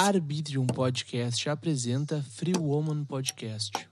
Arbitrium Podcast apresenta Free Woman Podcast.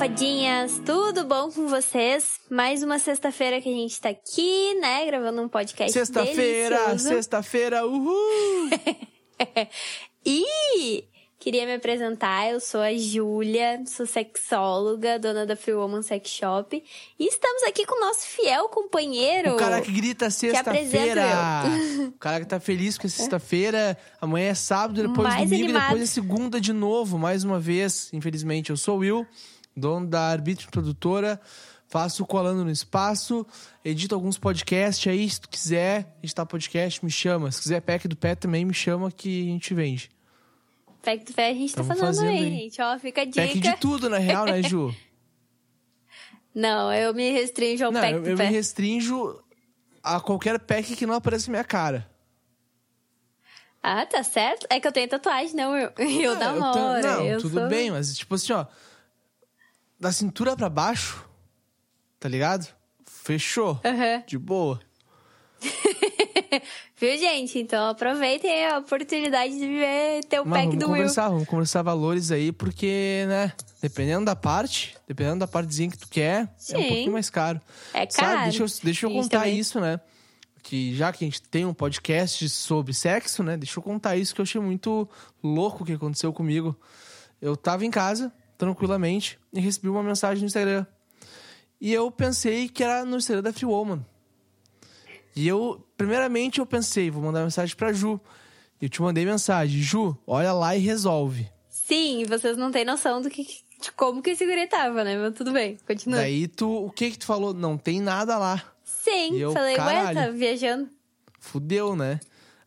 Safadinhas, tudo bom com vocês? Mais uma sexta-feira que a gente tá aqui, né, gravando um podcast Sexta-feira, sexta-feira, uhul! E queria me apresentar, eu sou a Júlia, sou sexóloga, dona da Free Woman Sex Shop, e estamos aqui com o nosso fiel companheiro. O cara que grita sexta-feira. O cara que tá feliz que é sexta-feira, amanhã é sábado, depois Mais domingo, animado. depois é segunda de novo, mais uma vez, infelizmente. Eu sou o Will, dono da Arbítrio Produtora. Faço colando no espaço, edito alguns podcasts aí, se tu quiser editar podcast, me chama. Se quiser pack do pé também, me chama que a gente vende. Pack do Fé a gente tá Tamo falando fazendo aí, aí. gente, ó, fica a dica. Pack de tudo, na real, né, Ju? Não, eu me restringo ao Não, pack eu, do eu me pé. restringo a qualquer pack que não apareça minha cara. Ah, tá certo. É que eu tenho tatuagem, não, eu, eu Ah, namoro. tô- não, eu tudo sou- bem, mas tipo assim, ó. Da cintura pra baixo, tá ligado? Fechou. Aham. De boa. Viu, gente? Então aproveitem a oportunidade de ver ter o Mas pack vamos do Will. conversar, vamos conversar valores aí, porque, né? Dependendo da parte, dependendo da partezinha que tu quer, é um Sim. pouquinho mais caro. É Sabe, caro. deixa eu, deixa eu contar também- isso, né? Que já que a gente tem um podcast sobre sexo, né? Deixa eu contar isso que eu achei muito louco o que aconteceu comigo. Eu tava em casa, tranquilamente, e recebi uma mensagem no Instagram. E eu pensei que era no Instagram da Free Woman. E eu, primeiramente, eu pensei, vou mandar mensagem pra Ju. E eu te mandei mensagem, Ju, olha lá e resolve. Sim, vocês não têm noção do que, de como que esse guri tava, né? Mas tudo bem, continua. Daí tu, o que que tu falou? Não tem nada lá. Sim, eu, falei, ué, tá viajando. Fudeu, né?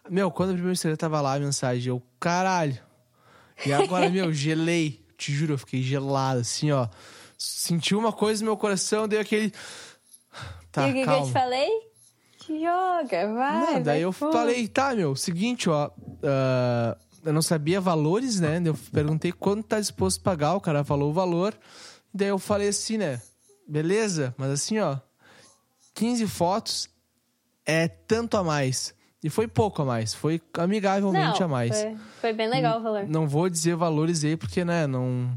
Meu, quando a primeira estrela tava lá, a mensagem, eu, caralho. E agora, meu, gelei. Te juro, eu fiquei gelado, assim, ó. Senti uma coisa no meu coração, dei aquele. Tá, e o que, que eu calma. te falei? Te joga, vai. Não, daí vai eu fundo. falei, tá, meu, seguinte, ó. ah, eu não sabia valores, né? Eu perguntei quanto tá disposto a pagar, o cara falou o valor. Daí eu falei assim, né? Beleza, mas assim, ó. 15 fotos é tanto a mais. E foi pouco a mais, foi amigavelmente Não, a mais. Foi, foi bem legal o valor. Não vou dizer valores aí, porque, né, não.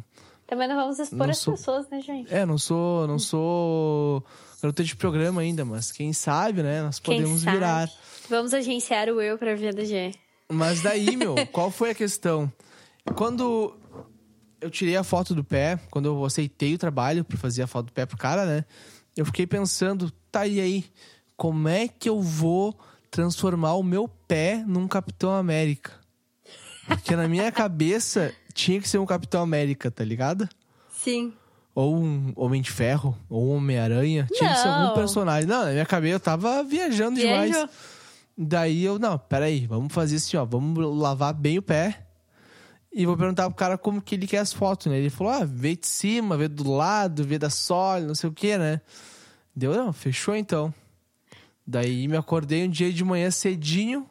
Também não vamos expor Não as sou- pessoas, né, gente? É, não sou. Não sou garota de programa ainda, mas quem sabe, né? Nós Quem podemos sabe? virar. Vamos agenciar o Will pra vir da G. Mas daí, meu, qual foi a questão? Quando eu tirei a foto do pé, quando eu aceitei o trabalho pra fazer a foto do pé pro cara, né? Eu fiquei pensando, tá e aí, como é que eu vou transformar o meu pé num Capitão América? Porque na minha cabeça tinha que ser um Capitão América, tá ligado? Sim. Ou um Homem de Ferro, ou um Homem-Aranha. Tinha que ser algum personagem. Não, na minha cabeça eu tava viajando demais. Viajou. Daí eu, não, peraí, vamos fazer assim, ó, vamos lavar bem o pé. E vou perguntar pro cara como que ele quer as fotos, né? Ele falou, ah, vê de cima, vê do lado, vê da sole, não sei o que, né? Deu, não, fechou então. Daí me acordei um dia de manhã cedinho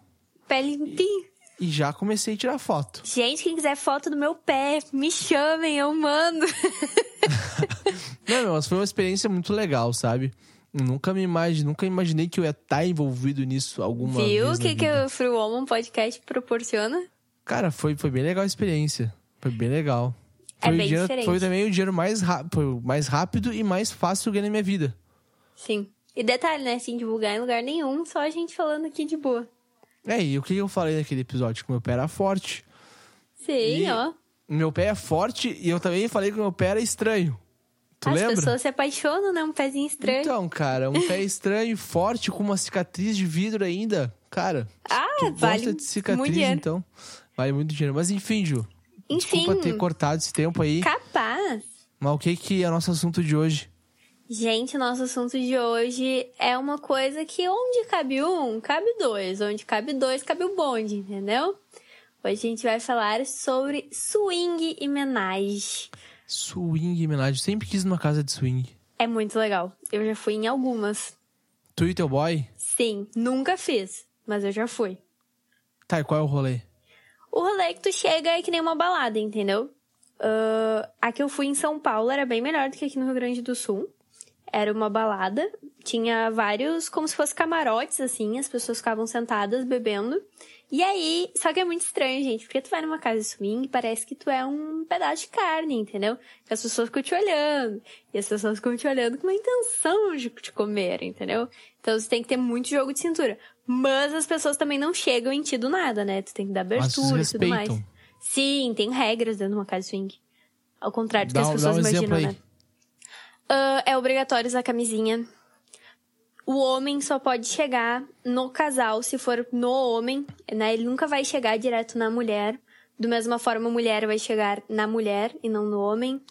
Pé limpinho. e já comecei a tirar foto. Gente, quem quiser foto do meu pé, me chamem, eu mando. Não, meu, mas foi uma experiência muito legal, sabe? Nunca me imaginei, nunca imaginei que eu ia estar envolvido nisso alguma Viu vez o na que, que o Free Woman Podcast proporciona? Cara, foi, foi bem legal a experiência. Foi bem legal. É Foi, o bem dinheiro- diferente. foi também o dinheiro mais, o mais rápido e mais fácil que eu ganhei na minha vida. Sim. E detalhe, né? Sem divulgar em lugar nenhum, só a gente falando aqui de boa. É, e o que eu falei naquele episódio? Que meu pé era forte. Sim, E- ó. Meu pé é forte e eu também falei que meu pé era estranho. Tu As lembra? pessoas se apaixonam, né? Um pezinho estranho. Então, cara, um pé estranho, forte, com uma cicatriz de vidro ainda. Cara, ah, tu vale gosta de cicatriz, então. Vale muito dinheiro. Mas enfim, Ju. Enfim, Desculpa ter cortado esse tempo aí. capaz. Mas o que, que é o nosso assunto de hoje? Gente, nosso assunto de hoje é uma coisa que onde cabe um, cabe dois. Onde cabe dois, cabe o bonde, entendeu? Hoje a gente vai falar sobre swing e menage. Swing e homenagem. Sempre quis numa casa de swing. É muito legal. Eu já fui em algumas. Tu e teu boy? Sim, nunca fiz, mas eu já fui. Tá, e qual é o rolê? O rolê que tu chega é que nem uma balada, entendeu? Uh, a que eu fui em São Paulo era bem melhor do que aqui no Rio Grande do Sul. Era uma balada, tinha vários, como se fossem camarotes, assim, as pessoas ficavam sentadas bebendo. E aí, só que é muito estranho, gente, porque tu vai numa casa de swing e parece que tu é um pedaço de carne, entendeu? Que as pessoas ficam te olhando. E as pessoas ficam te olhando com uma intenção de te comer, entendeu? Então você tem que ter muito jogo de cintura. Mas as pessoas também não chegam em ti do nada, né? Tu tem que dar abertura e tudo mais. Sim, tem regras dentro de uma casa de swing. Ao contrário do que Dá as pessoas um imaginam, né? Ah, é obrigatório usar camisinha. O homem só pode chegar no casal se for no homem, né? Ele nunca vai chegar direto na mulher. Do mesma forma, a mulher vai chegar na mulher e não no homem.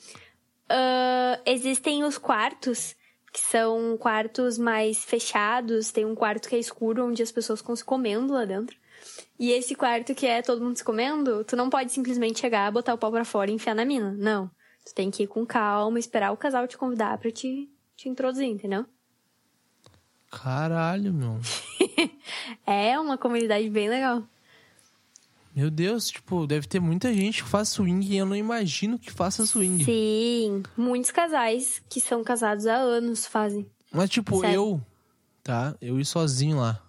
Ah, existem os quartos, que são quartos mais fechados. Tem um quarto que é escuro, onde as pessoas ficam se comendo lá dentro. E esse quarto que é todo mundo se comendo, tu não pode simplesmente chegar, botar o pau pra fora e enfiar na mina. Não. Tu tem que ir com calma, esperar o casal te convidar pra te, te introduzir, entendeu? Caralho, meu. É uma comunidade bem legal. Meu Deus, tipo, deve ter muita gente que faz swing e eu não imagino que faça swing. Sim, muitos casais que são casados há anos fazem. Mas, tipo, Sério. eu, tá? Eu ir sozinho lá.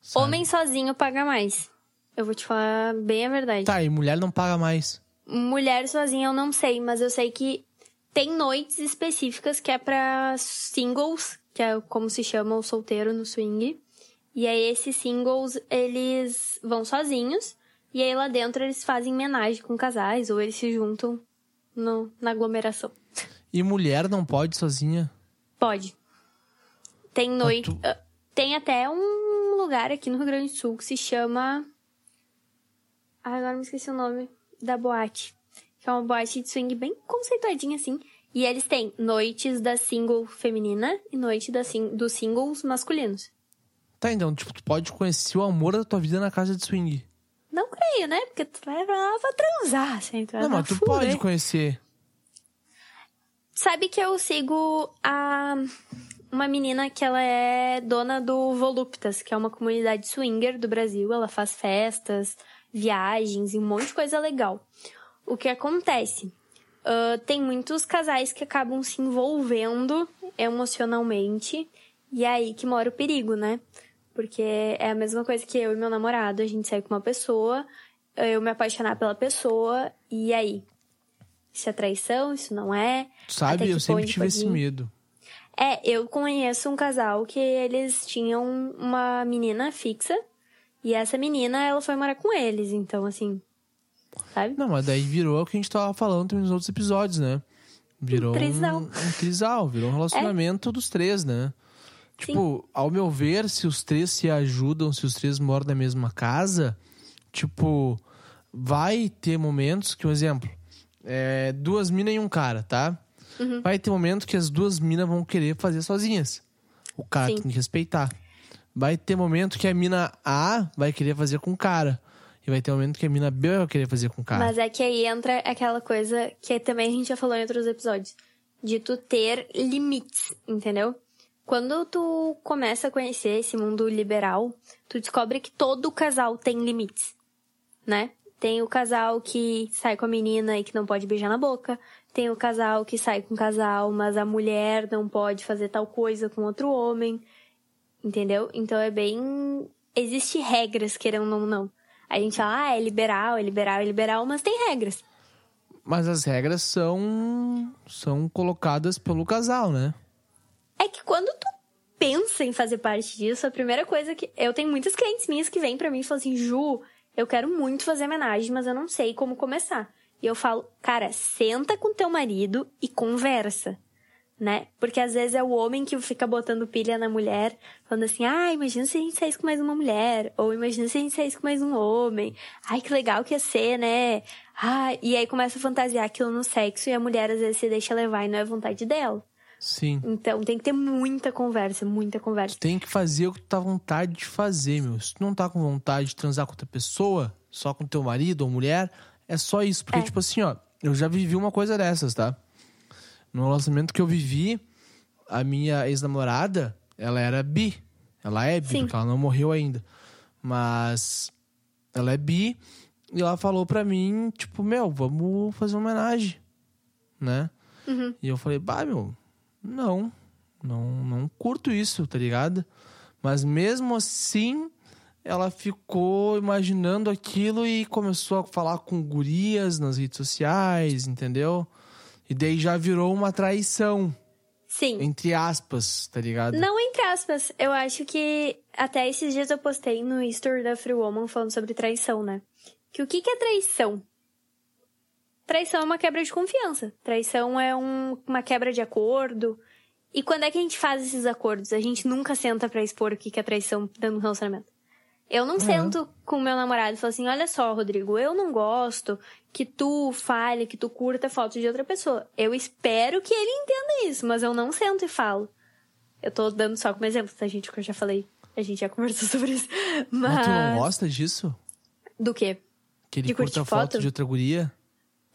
Sabe? Homem sozinho paga mais. Eu vou te falar bem a verdade. Tá, e mulher não paga mais. Mulher sozinha eu não sei, mas eu sei que tem noites específicas que é pra singles, que é como se chama o solteiro no swing. E aí esses singles, eles vão sozinhos. E aí lá dentro eles fazem homenagem com casais, ou eles se juntam no, na aglomeração. E mulher não pode sozinha. Pode. Tem noite. tu- ah, Tem até um lugar aqui no Rio Grande do Sul que se chama. Ah, agora me esqueci o nome da boate. Que é uma boate de swing bem conceituadinha assim. E eles têm noites da single feminina e noite da sing dos singles masculinos. Tá, então, tipo, tu pode conhecer o amor da tua vida na casa de swing. Não creio, né? Porque tu vai pra lá pra transar, assim. Tu não, mas tu fuder. pode conhecer. Sabe que eu sigo a uma menina que ela é dona do Voluptas, que é uma comunidade swinger do Brasil. Ela faz festas, viagens e um monte de coisa legal. O que acontece? Ah, tem muitos casais que acabam se envolvendo emocionalmente e é aí que mora o perigo, né? Porque é a mesma coisa que eu e meu namorado, a gente sai com uma pessoa, eu me apaixonar pela pessoa e aí? Isso é traição? Isso não é? Sabe, eu sempre tive esse medo. É, eu conheço um casal que eles tinham uma menina fixa e essa menina, ela foi morar com eles, então assim, sabe? Não, mas daí virou o que a gente tava falando nos outros episódios, né? Virou um, trisal. um trisal, virou um relacionamento dos três, né? Tipo, ao meu ver, se os três se ajudam, se os três moram na mesma casa, tipo, vai ter momentos que, um exemplo, é duas minas e um cara, tá? Uhum. Vai ter momento que as duas minas vão querer fazer sozinhas. O cara Sim. tem que respeitar. Vai ter momento que a mina A vai querer fazer com o cara. E vai ter momento que a mina B vai querer fazer com o cara. Mas é que aí entra aquela coisa que também a gente já falou em outros episódios, de tu ter limites, entendeu? Quando tu começa a conhecer esse mundo liberal, tu descobre que todo casal tem limites, né? Tem o casal que sai com a menina e que não pode beijar na boca. Tem o casal que sai com o casal, mas a mulher não pode fazer tal coisa com outro homem. Entendeu? Então é bem. Existe regras, querendo ou não. A gente fala, ah, é liberal, é liberal, é liberal, mas tem regras. Mas as regras são são colocadas pelo casal, né? É que quando tu pensa em fazer parte disso, a primeira coisa que. Eu tenho muitas clientes minhas que vêm pra mim e falam assim, Ju, eu quero muito fazer homenagem, mas eu não sei como começar. E eu falo, cara, senta com teu marido e conversa. Né? Porque às vezes é o homem que fica botando pilha na mulher, falando assim: ah, imagina se a gente saísse com mais uma mulher, ou imagina se a gente saísse com mais um homem, ai que legal que ia ser, né? Ah, e aí começa a fantasiar aquilo no sexo e a mulher às vezes se deixa levar e não é vontade dela. Sim. Então tem que ter muita conversa, muita conversa. Tem que fazer o que tu tá com vontade de fazer, meu. Se tu não tá com vontade de transar com outra pessoa, só com teu marido ou mulher, é só isso. Porque, É. tipo assim, ó, eu já vivi uma coisa dessas, tá? No relacionamento que eu vivi, a minha ex-namorada, ela era bi. Ela é bi, Sim. porque ela não morreu ainda. Mas ela é bi e ela falou pra mim, tipo, meu, vamos fazer uma homenagem, né? Uhum. E eu falei, bah, meu, não, não, não curto isso, tá ligado? Mas mesmo assim, ela ficou imaginando aquilo e começou a falar com gurias nas redes sociais, entendeu? E daí já virou uma traição, Sim. entre aspas, tá ligado? Não entre aspas. Eu acho que até esses dias eu postei no story da Free Woman falando sobre traição, né? Que o que, que é traição? Traição é uma quebra de confiança. Traição é um- uma quebra de acordo. E quando é que a gente faz esses acordos? A gente nunca senta pra expor o que, que é traição dentro do relacionamento. Eu não sento com meu namorado e falo assim: olha só, Rodrigo, eu não gosto que tu fale, que tu curta foto de outra pessoa. Eu espero que ele entenda isso, mas eu não sento e falo. Eu tô dando só como exemplo, tá, gente? Que eu já falei. A gente já conversou sobre isso. Mas. Mas tu não gosta disso? Do quê? Que ele De curta foto foto? de outra guria?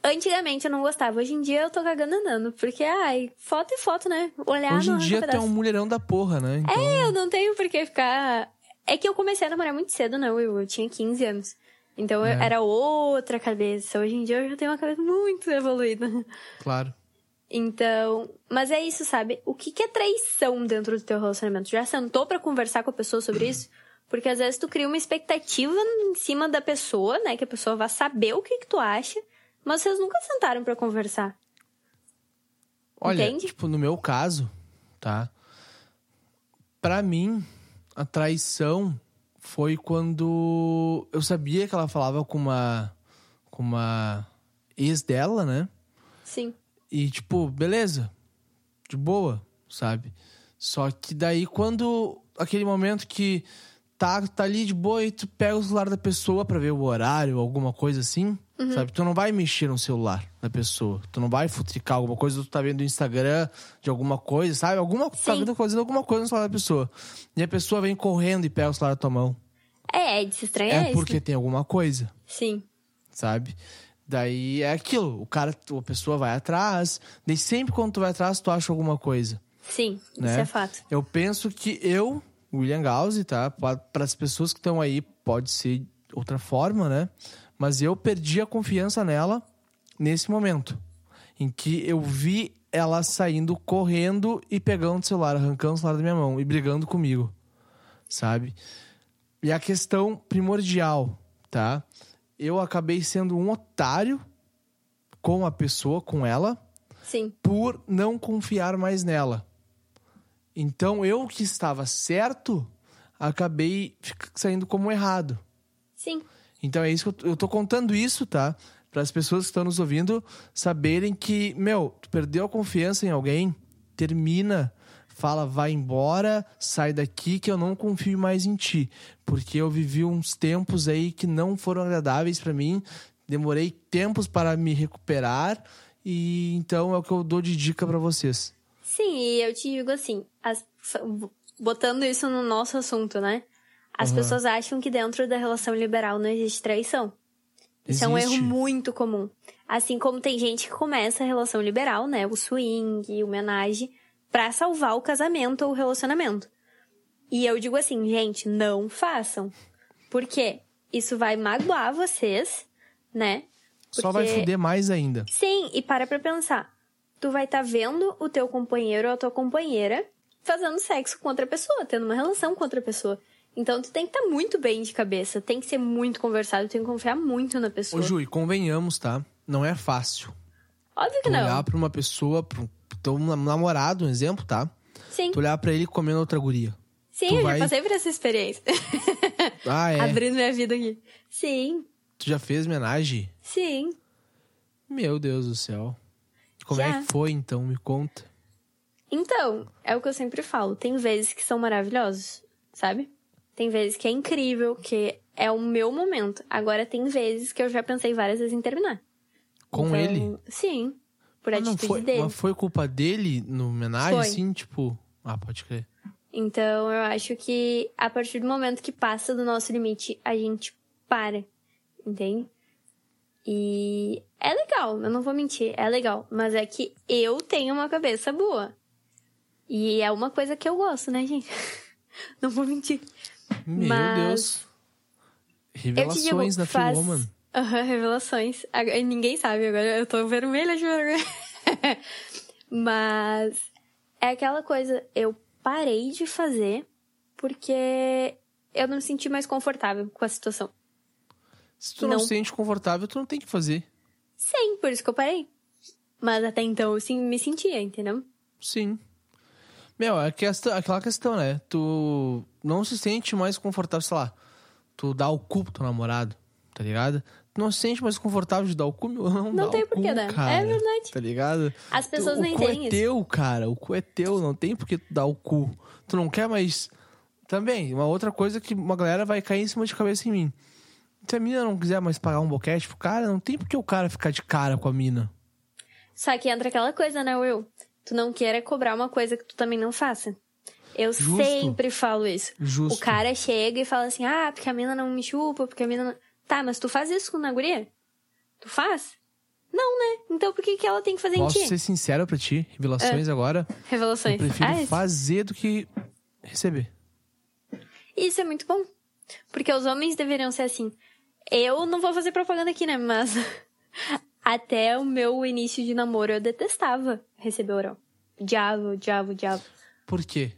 Antigamente eu não gostava. Hoje em dia eu tô cagando andando. Porque, ai, foto é foto, né? Olhar Hoje em não dia tu é um mulherão da porra, né? Então, É, eu não tenho por que ficar. É que eu comecei a namorar muito cedo, né, Will? Eu tinha 15 anos. Então eu- É. era outra cabeça. Hoje em dia eu já tenho uma cabeça muito evoluída. claro. Então. Mas é isso, sabe? O que, que é traição dentro do teu relacionamento? Já sentou pra conversar com a pessoa sobre isso? Porque às vezes tu cria uma expectativa em cima da pessoa, né? Que a pessoa vai saber o que, que tu acha. Mas vocês nunca sentaram pra conversar. Olha, Entende? tipo, no meu caso, tá? Pra mim, a traição foi quando eu sabia que ela falava com uma com uma ex dela, né? Sim. E tipo, beleza. De boa, sabe? Só que daí quando aquele momento que tá tá ali de boa e tu pega o celular da pessoa pra ver o horário, alguma coisa assim, sabe? Tu não vai mexer no celular da pessoa. Tu não vai futricar alguma coisa, tu tá vendo o Instagram de alguma coisa, sabe? Alguma tá Sim. vendo fazendo alguma coisa no celular da pessoa. E a pessoa vem correndo e pega o celular da tua mão. É, é de se estranhar É porque tem alguma coisa Sim. sabe? Daí é aquilo, o cara, a pessoa vai atrás, daí sempre quando tu vai atrás tu acha alguma coisa, Sim, né? isso é fato. Eu penso que eu, William Gause, tá? Para as pessoas que estão aí pode ser outra forma, né? Mas eu perdi a confiança nela nesse momento, em que eu vi ela saindo correndo e pegando o celular, arrancando o celular da minha mão e brigando comigo, sabe? E a questão primordial, tá? Eu acabei sendo um otário com a pessoa, com ela, Sim. por não confiar mais nela. Então eu que estava certo, acabei saindo como errado. Sim. Então é isso que eu, tô- eu tô contando isso, tá? Para as pessoas que estão nos ouvindo saberem que, meu, tu perdeu a confiança em alguém, termina, fala, vai embora, sai daqui que eu não confio mais em ti, porque eu vivi uns tempos aí que não foram agradáveis para mim, demorei tempos para me recuperar e então é o que eu dou de dica para vocês. Sim, e eu te digo assim, as- botando isso no nosso assunto, né? As Uhum. pessoas acham que dentro da relação liberal não existe traição. Isso é um Existe. erro muito comum. Assim como tem gente que começa a relação liberal, né? O swing, o homenagem, pra salvar o casamento ou o relacionamento. E eu digo assim, gente, não façam. Por quê? Isso vai magoar vocês, né? Só vai Porque- fuder mais ainda. Sim, e para pra pensar. Tu vai estar vendo o teu companheiro ou a tua companheira fazendo sexo com outra pessoa, tendo uma relação com outra pessoa. Então tu tem que estar muito bem de cabeça, tem que ser muito conversado, tem que confiar muito na Ô, pessoa. Ju, e convenhamos, tá? Não é fácil. Óbvio que Tu não. olhar pra uma pessoa, pro teu namorado, um exemplo, tá? Sim. Tu olhar pra ele comendo outra guria. Sim, tu eu vai- já passei por essa experiência. Ah, é? Abrindo minha vida aqui. Sim, Tu já fez homenagem? sim. Meu Deus do céu. Como Já. é que foi, então? Me conta. Então, é o que eu sempre falo. Tem vezes que são maravilhosos, sabe? Tem vezes que é incrível, que é o meu momento. Agora tem vezes que eu já pensei várias vezes em terminar. Com Então, ele? Sim. por Ah, não atitude foi, dele. mas foi culpa dele no homenagem, Foi. assim, tipo. Ah, pode crer. Então, eu acho que a partir do momento que passa do nosso limite, a gente para, entende? E é legal, eu não vou mentir, é legal. Mas é que eu tenho uma cabeça boa. E é uma coisa que eu gosto, né, gente? Não vou mentir. Meu Mas- Deus. Eu te digo, Revelações na faz... Aham, revelações. Agora- Ninguém sabe, agora eu tô vermelha de vergonha. Mas é aquela coisa, eu parei de fazer porque eu não me senti mais confortável com a situação. Se tu não, Não. se sente confortável, tu não tem que fazer. Sim, por isso que eu parei. Mas até então eu sim, me sentia, entendeu? Sim. Meu, é questão, aquela questão, né? Tu não se sente mais confortável, sei lá. Tu dá o cu pro teu namorado, tá ligado? Tu não se sente mais confortável de dar o cu, meu, não, Não dá tem o por que cu, dar. cara, É verdade. Tá ligado? As pessoas o cu entendem é isso. teu, cara. O cu é teu, não tem por que tu dar o cu. Tu não quer mais... Também, uma outra coisa que uma galera vai cair em cima de cabeça em mim. Se a mina não quiser mais pagar um boquete pro cara, não tem por que o cara ficar de cara com a mina. Só que entra aquela coisa, né, Will? Tu não queira cobrar uma coisa que tu também não faça. Eu Justo. sempre falo isso. Justo. O cara chega e fala assim: ah, porque a mina não me chupa, porque a mina não. Tá, mas tu faz isso com a guria? Tu faz? Não, né? Então por que, que ela tem que fazer Posso em ti? ser sincero pra ti? Revelações agora. Revelações. Eu prefiro Ah, isso- fazer do que receber. Isso é muito bom. Porque os homens deveriam ser assim. Eu não vou fazer propaganda aqui, né? Mas até o meu início de namoro eu detestava receber oral. Diabo, diabo, diabo. Por quê?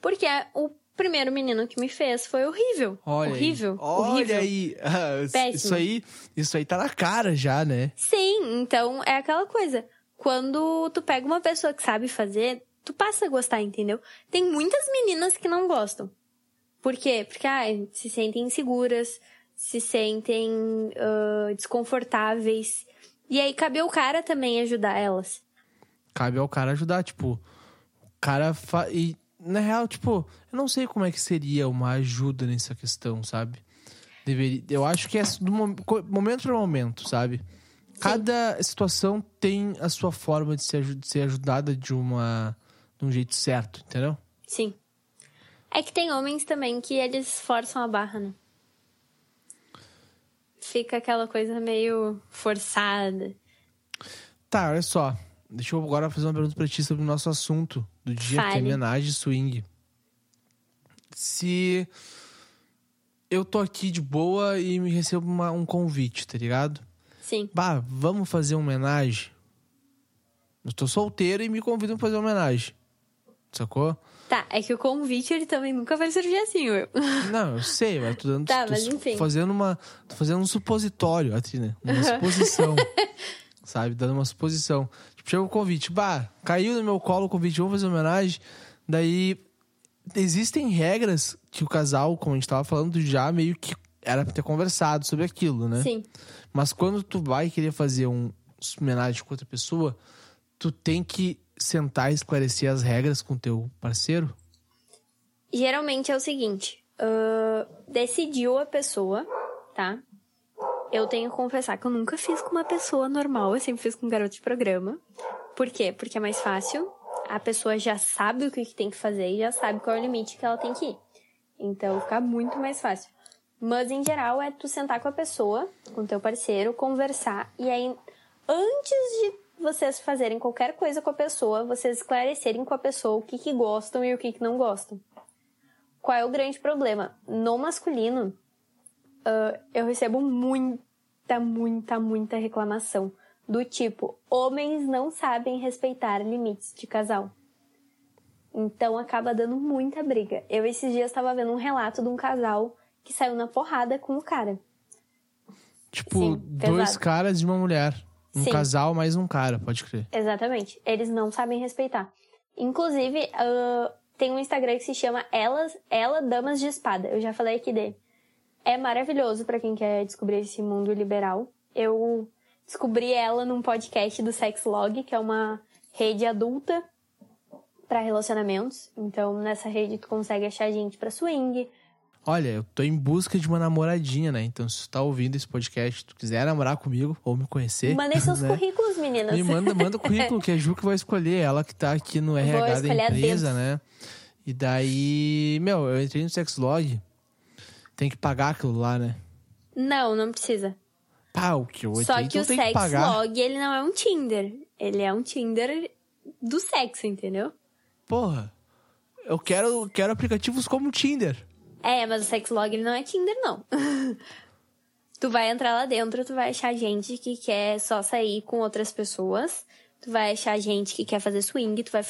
Porque o primeiro menino que me fez foi horrível. Olha horrível. aí. Olha horrível. aí. Ah, isso aí. Isso aí tá na cara já, né? Sim, então é aquela coisa. Quando tu pega uma pessoa que sabe fazer, tu passa a gostar, entendeu? Tem muitas meninas que não gostam. Por quê? Porque ah, se sentem inseguras, se sentem ah, desconfortáveis. E aí cabe ao cara também ajudar elas. Cabe ao cara ajudar, tipo, o cara fa... e na real, tipo, eu não sei como é que seria uma ajuda nessa questão, sabe? Deveria, eu acho que é do mom- momento para momento, sabe? Cada situação tem a sua forma de ser, aju- de ser ajudada de uma de um jeito certo, entendeu? Sim. É que tem homens também que eles forçam a barra, né? Fica aquela coisa meio forçada. Tá, olha só. Deixa eu agora fazer uma pergunta pra ti sobre o nosso assunto do dia, que é Fale. homenagem swing. Se eu tô aqui de boa e me recebo uma- um convite, tá ligado? Sim. Bah, vamos fazer uma homenagem? Eu tô solteiro e me convidam pra fazer uma homenagem. Sacou? Tá, é que o convite ele também nunca vai servir assim, eu. Não, eu sei, mas tô dando. Tá, tô mas enfim. fazendo uma. Tô fazendo um supositório, assim, né? Uma suposição. sabe? Dando uma suposição. Tipo, chega o convite, bah, caiu no meu colo o convite, vamos fazer uma homenagem. Daí. Existem regras que o casal, como a gente tava falando, já meio que era pra ter conversado sobre aquilo, né? Sim. Mas quando tu vai querer fazer um homenagem com outra pessoa, tu tem que sentar e esclarecer as regras com teu parceiro. Geralmente é o seguinte: ahn, decidiu a pessoa, tá? Eu tenho que confessar que eu nunca fiz com uma pessoa normal, eu sempre fiz com um garoto de programa. Por quê? Porque é mais fácil. A pessoa já sabe o que que tem que fazer e já sabe qual é o limite que ela tem que ir. Então fica muito mais fácil. Mas em geral é tu sentar com a pessoa, com teu parceiro, conversar e aí antes de vocês fazerem qualquer coisa com a pessoa, vocês esclarecerem com a pessoa o que que gostam e o que que não gostam. Qual é o grande problema? No masculino, ah, eu recebo muita, muita, muita reclamação. Do tipo, homens não sabem respeitar limites de casal. Então acaba dando muita briga. Eu esses dias estava vendo um relato de um casal que saiu na porrada com o cara. Tipo, Sim, dois caras e uma mulher. Um Sim. casal mais um cara, pode crer. Exatamente. Eles não sabem respeitar. Inclusive, ah, tem um Instagram que se chama Elas, Ela Damas de Espada. Eu já falei aqui dele. É maravilhoso pra quem quer descobrir esse mundo liberal. Eu descobri ela num podcast do Sexlog, que é uma rede adulta pra relacionamentos. Então, nessa rede tu consegue achar gente pra swing. Olha, eu tô em busca de uma namoradinha, né? Então, se tu tá ouvindo esse podcast, tu quiser namorar comigo ou me conhecer. Mandem seus né? currículos, meninas. Me manda, manda o currículo, que é a Ju que vai escolher. Ela que tá aqui no RH da empresa, né? E daí, meu, eu entrei no Sexlog. Tem que pagar aquilo lá, né? Não, não precisa. Pá, o que eu entrei, Só que então o que pagar. Sexlog, ele não é um Tinder. Ele é um Tinder do sexo, entendeu? Porra, eu quero, quero aplicativos como o Tinder. É, mas o Sexlog, não é Tinder, não. tu vai entrar lá dentro, tu vai achar gente que quer só sair com outras pessoas. Tu vai achar gente que quer fazer swing, tu vai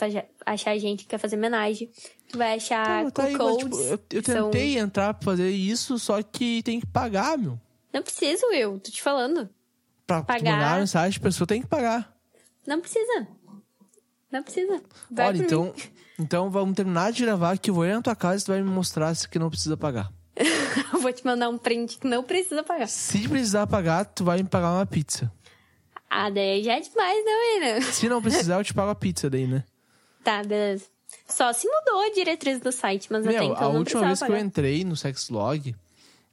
achar gente que quer fazer homenagem. Tu vai achar Pô, tá aí, mas, tipo, eu, eu que são- tentei entrar pra fazer isso, só que tem que pagar, meu. Não precisa, Will, tô te falando. Pra Pagar. mandar mensagem, a pessoa tem que pagar. Não precisa. Não precisa. Vai Olha, então, mim. então vamos terminar de gravar que eu vou ir na tua casa e tu vai me mostrar se que não precisa pagar. Eu vou te mandar um print que não precisa pagar. Se precisar pagar, tu vai me pagar uma pizza. Ah, daí já é demais, né, William? Se não precisar, eu te pago a pizza daí, né? Tá, beleza. Só se mudou a diretriz do site, mas até Meu, então a não última vez que eu pagar. entrei no Sexlog,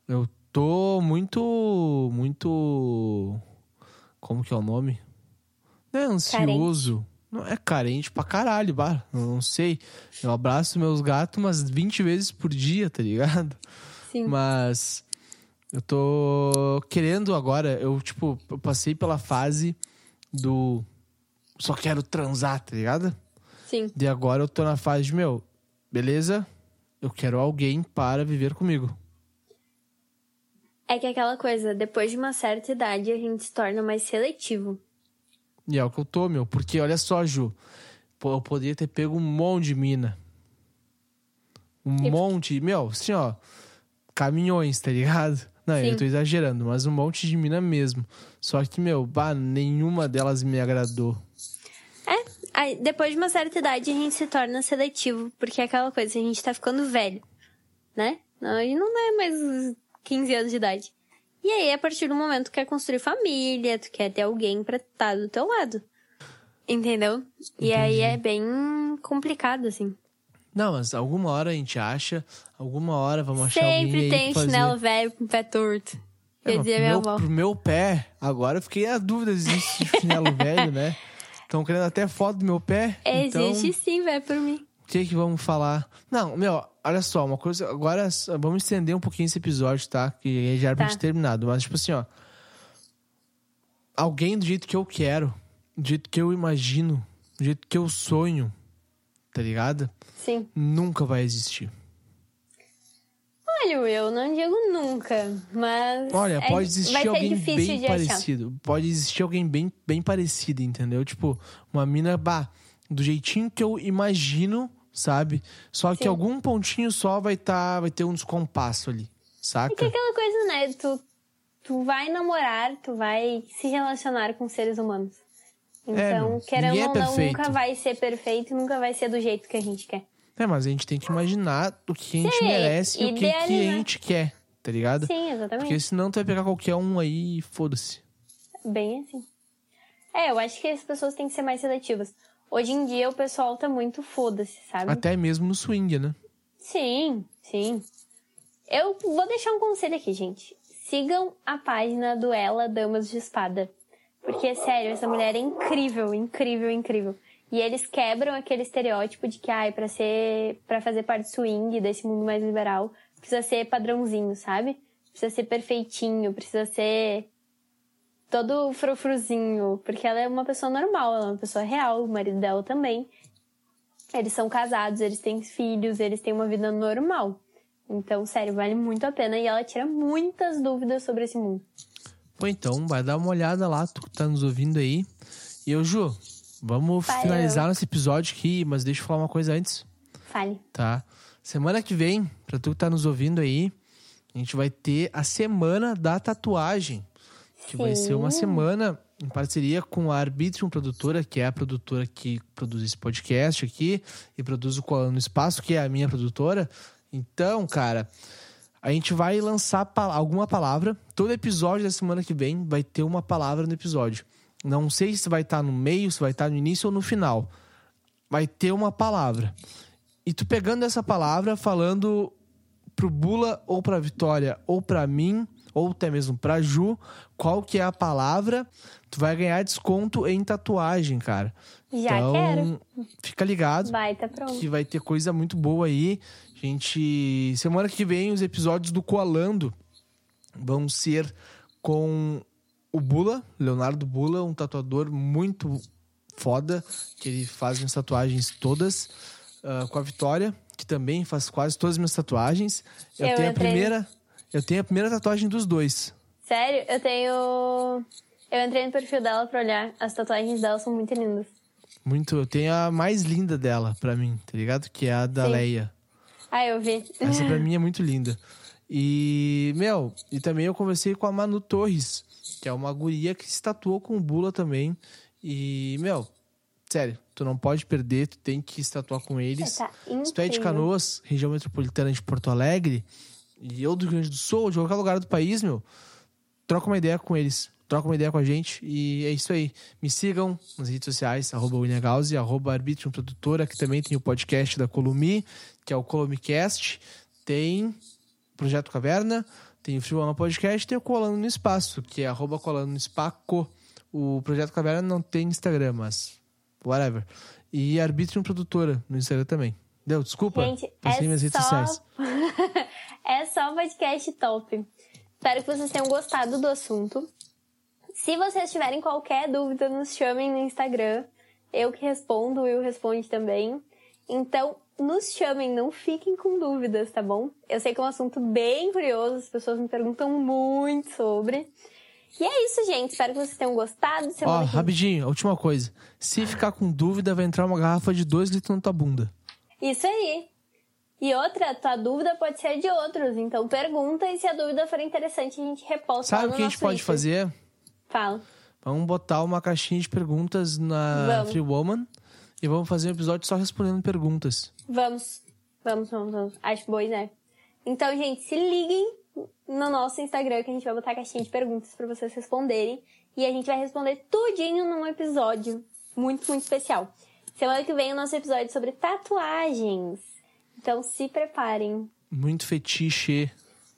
eu tô muito. Muito. Como que é o nome? Não é ansioso. Não é carente pra caralho. Eu não sei. Eu abraço meus gatos umas 20 vezes por dia, tá ligado? Sim. Mas eu tô querendo agora, eu tipo, eu passei pela fase do só quero transar, tá ligado? Sim. E agora eu tô na fase de, meu, beleza? Eu quero alguém para viver comigo. É que aquela coisa, depois de uma certa idade, a gente se torna mais seletivo. E é o que eu tô, meu. Porque olha só, Ju. Pô, eu poderia ter pego um monte de mina. Um E- monte. Meu, assim, ó. Caminhões, tá ligado? Não, eu Sim. tô exagerando, mas um monte de mina mesmo. Só que, meu, bah, nenhuma delas me agradou. É, aí, depois de uma certa idade, a gente se torna seletivo, porque é aquela coisa, a gente tá ficando velho, né? Não, a gente não é mais uns 15 anos de idade. E aí, a partir do momento, tu quer construir família, tu quer ter alguém pra estar do teu lado. Entendeu? E aí é bem complicado, assim. Não, mas alguma hora a gente acha, alguma hora vamos achar alguém Sempre tem fazer... chinelo velho com pé torto. É, Quer dizer, meu, avó. pro meu pé, agora eu fiquei a dúvida se existe chinelo velho, né? Estão querendo até foto do meu pé. então... Existe sim, velho, por mim. Que que vamos falar? Não, meu, olha só, uma coisa. Agora vamos estender um pouquinho esse episódio, tá? Que já era pra Tá. gente ter terminado. Mas, tipo assim, ó. Alguém do jeito que eu quero, do jeito que eu imagino, do jeito que eu sonho, tá ligado? Sim. Nunca vai existir. Olha, eu não digo nunca, mas. Olha, é- pode existir alguém bem de achar. parecido. Pode existir alguém bem, bem parecido, entendeu? Tipo, uma mina, bah, do jeitinho que eu imagino, sabe? Só que Sim. algum pontinho só vai tá, vai ter um descompasso ali, É que saca? aquela coisa, né? Tu, tu vai namorar, tu vai se relacionar com seres humanos. É, Então, meu, querendo é ou não, nunca vai ser perfeito e nunca vai ser do jeito que a gente quer. É, mas a gente tem que imaginar o que a gente Sim, merece e o que, que a gente quer, tá ligado? Sim, exatamente. Porque senão tu vai pegar qualquer um aí e foda-se. Bem assim. É, eu acho que as pessoas têm que ser mais seletivas. Hoje em dia o pessoal tá muito foda-se, sabe? Até mesmo no swing, né? Sim, sim. Eu vou deixar um conselho aqui, gente. Sigam a página do Ela Damas de Espada. Porque, sério, essa mulher é incrível, incrível, incrível. E eles quebram aquele estereótipo de que, ai, pra ser. para fazer parte do swing, desse mundo mais liberal, precisa ser padrãozinho, sabe? Precisa ser perfeitinho, precisa ser todo frufruzinho. Porque ela é uma pessoa normal, ela é uma pessoa real, o marido dela também. Eles são casados, eles têm filhos, eles têm uma vida normal. Então, sério, vale muito a pena e ela tira muitas dúvidas sobre esse mundo. Pô, então, vai dar uma olhada lá, tu que tá nos ouvindo aí. E eu, Ju, vamos Valeu. finalizar nosso episódio aqui, mas deixa eu falar uma coisa antes, Fale. tá? Semana que vem, pra tu que tá nos ouvindo aí, a gente vai ter a Semana da Tatuagem. Que vai ser uma Sim. semana em parceria com a Arbitrium Produtora, que é a produtora que produz esse podcast aqui e produz o Colando no Espaço, que é a minha produtora. Então, cara, a gente vai lançar alguma palavra. Todo episódio da semana que vem vai ter uma palavra no episódio. Não sei se vai estar no meio, se vai estar no início ou no final. Vai ter uma palavra. E tu pegando essa palavra, falando pro Bula ou pra Vitória ou pra mim ou até mesmo pra Ju, qual que é a palavra, tu vai ganhar desconto em tatuagem, cara. Já então, quero. fica ligado Vai, tá pronto. que vai ter coisa muito boa aí. Gente, semana que vem os episódios do Coalando vão ser com o Bula, Leonardo Bula, um tatuador muito foda, que ele faz minhas tatuagens todas, ah, com a Vitória, que também faz quase todas as minhas tatuagens. Eu, Eu tenho a primeira, eu tenho a primeira tatuagem dos dois. Sério, eu tenho. Eu entrei no perfil dela pra olhar. As tatuagens dela são muito lindas. Muito, eu tenho a mais linda dela pra mim, tá ligado? Que é a da Sim. Leia. Ah, eu vi. Essa pra mim é muito linda. E, meu, e também eu conversei com a Manu Torres, que é uma guria que se tatuou com o Bula também. E, meu, sério, tu não pode perder, tu tem que se tatuar com eles. Tá Se tu é de. Canoas, região metropolitana de Porto Alegre, e eu do Rio Grande do Sul, ou de qualquer lugar do país, meu, troca uma ideia com eles. Troca uma ideia com a gente e é isso aí. Me sigam nas redes sociais, arroba William Gauss, arroba Arbitrium Produtora, que também tem o podcast da Columi, que é o Columicast. Tem Projeto Caverna, tem o One Podcast, tem o Colando no Espaço, que é arroba Colando no Espaco. O Projeto Caverna não tem Instagram, mas whatever. E Arbitrium Produtora no Instagram também. Deu? Desculpa. Gente, é minhas redes só... sociais. só podcast top. Espero que vocês tenham gostado do assunto. Se vocês tiverem qualquer dúvida, nos chamem no Instagram. Eu que respondo, o Will responde também. Então, nos chamem, não fiquem com dúvidas, tá bom? Eu sei que é um assunto bem curioso, as pessoas me perguntam muito sobre. E é isso, gente. Espero que vocês tenham gostado. Ó, Semana que rapidinho, última coisa. Se ficar com dúvida, vai entrar uma garrafa de 2 litros na tua bunda. Isso aí. E outra, tua dúvida pode ser de outros. Então pergunta e se a dúvida for interessante, a gente reposta Sabe o que a gente pode fazer? Fala. Vamos botar uma caixinha de perguntas na Vamos. Free Woman e vamos fazer um episódio só respondendo perguntas. Vamos. Vamos, vamos, vamos. Acho boa ideia. Então, gente, se liguem no nosso Instagram que a gente vai botar a caixinha de perguntas pra vocês responderem. E a gente vai responder tudinho num episódio muito, muito especial. Semana que vem o nosso episódio sobre tatuagens. Então se preparem. Muito fetiche,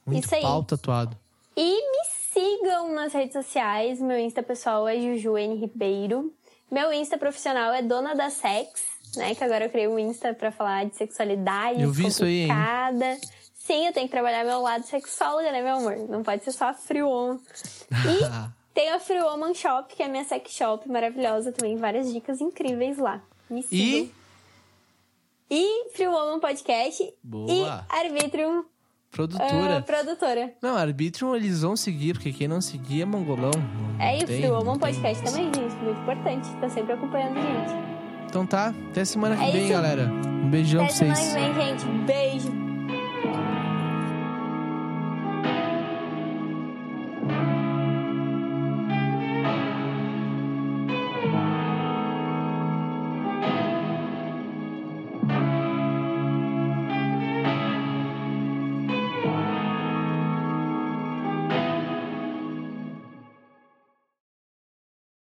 muito Isso aí. pau tatuado. E me sigam nas redes sociais. Meu Insta pessoal é Juju N Ribeiro. Meu Insta profissional é Dona da Sex, né? Que agora eu criei um Insta pra falar de sexualidade. Eu vi isso aí, hein? Sim, eu tenho que trabalhar meu lado sexóloga, né, meu amor? Não pode ser só a Free Woman. E tem a Free Woman Shop, que é a minha sex shop maravilhosa também. Várias dicas incríveis lá. Me sigam. E E Free Woman Podcast. Boa. E Arbitrium produtora. ah, Produtora. Não, Arbitrum eles vão seguir, porque quem não seguir é mangolão. Não É, e o Free Woman não tem- Podcast também, gente. Muito importante. Tá sempre acompanhando a gente. Então tá, até semana que É vem, isso. galera. Um beijão Até pra semana vocês. que vem, gente. Beijo.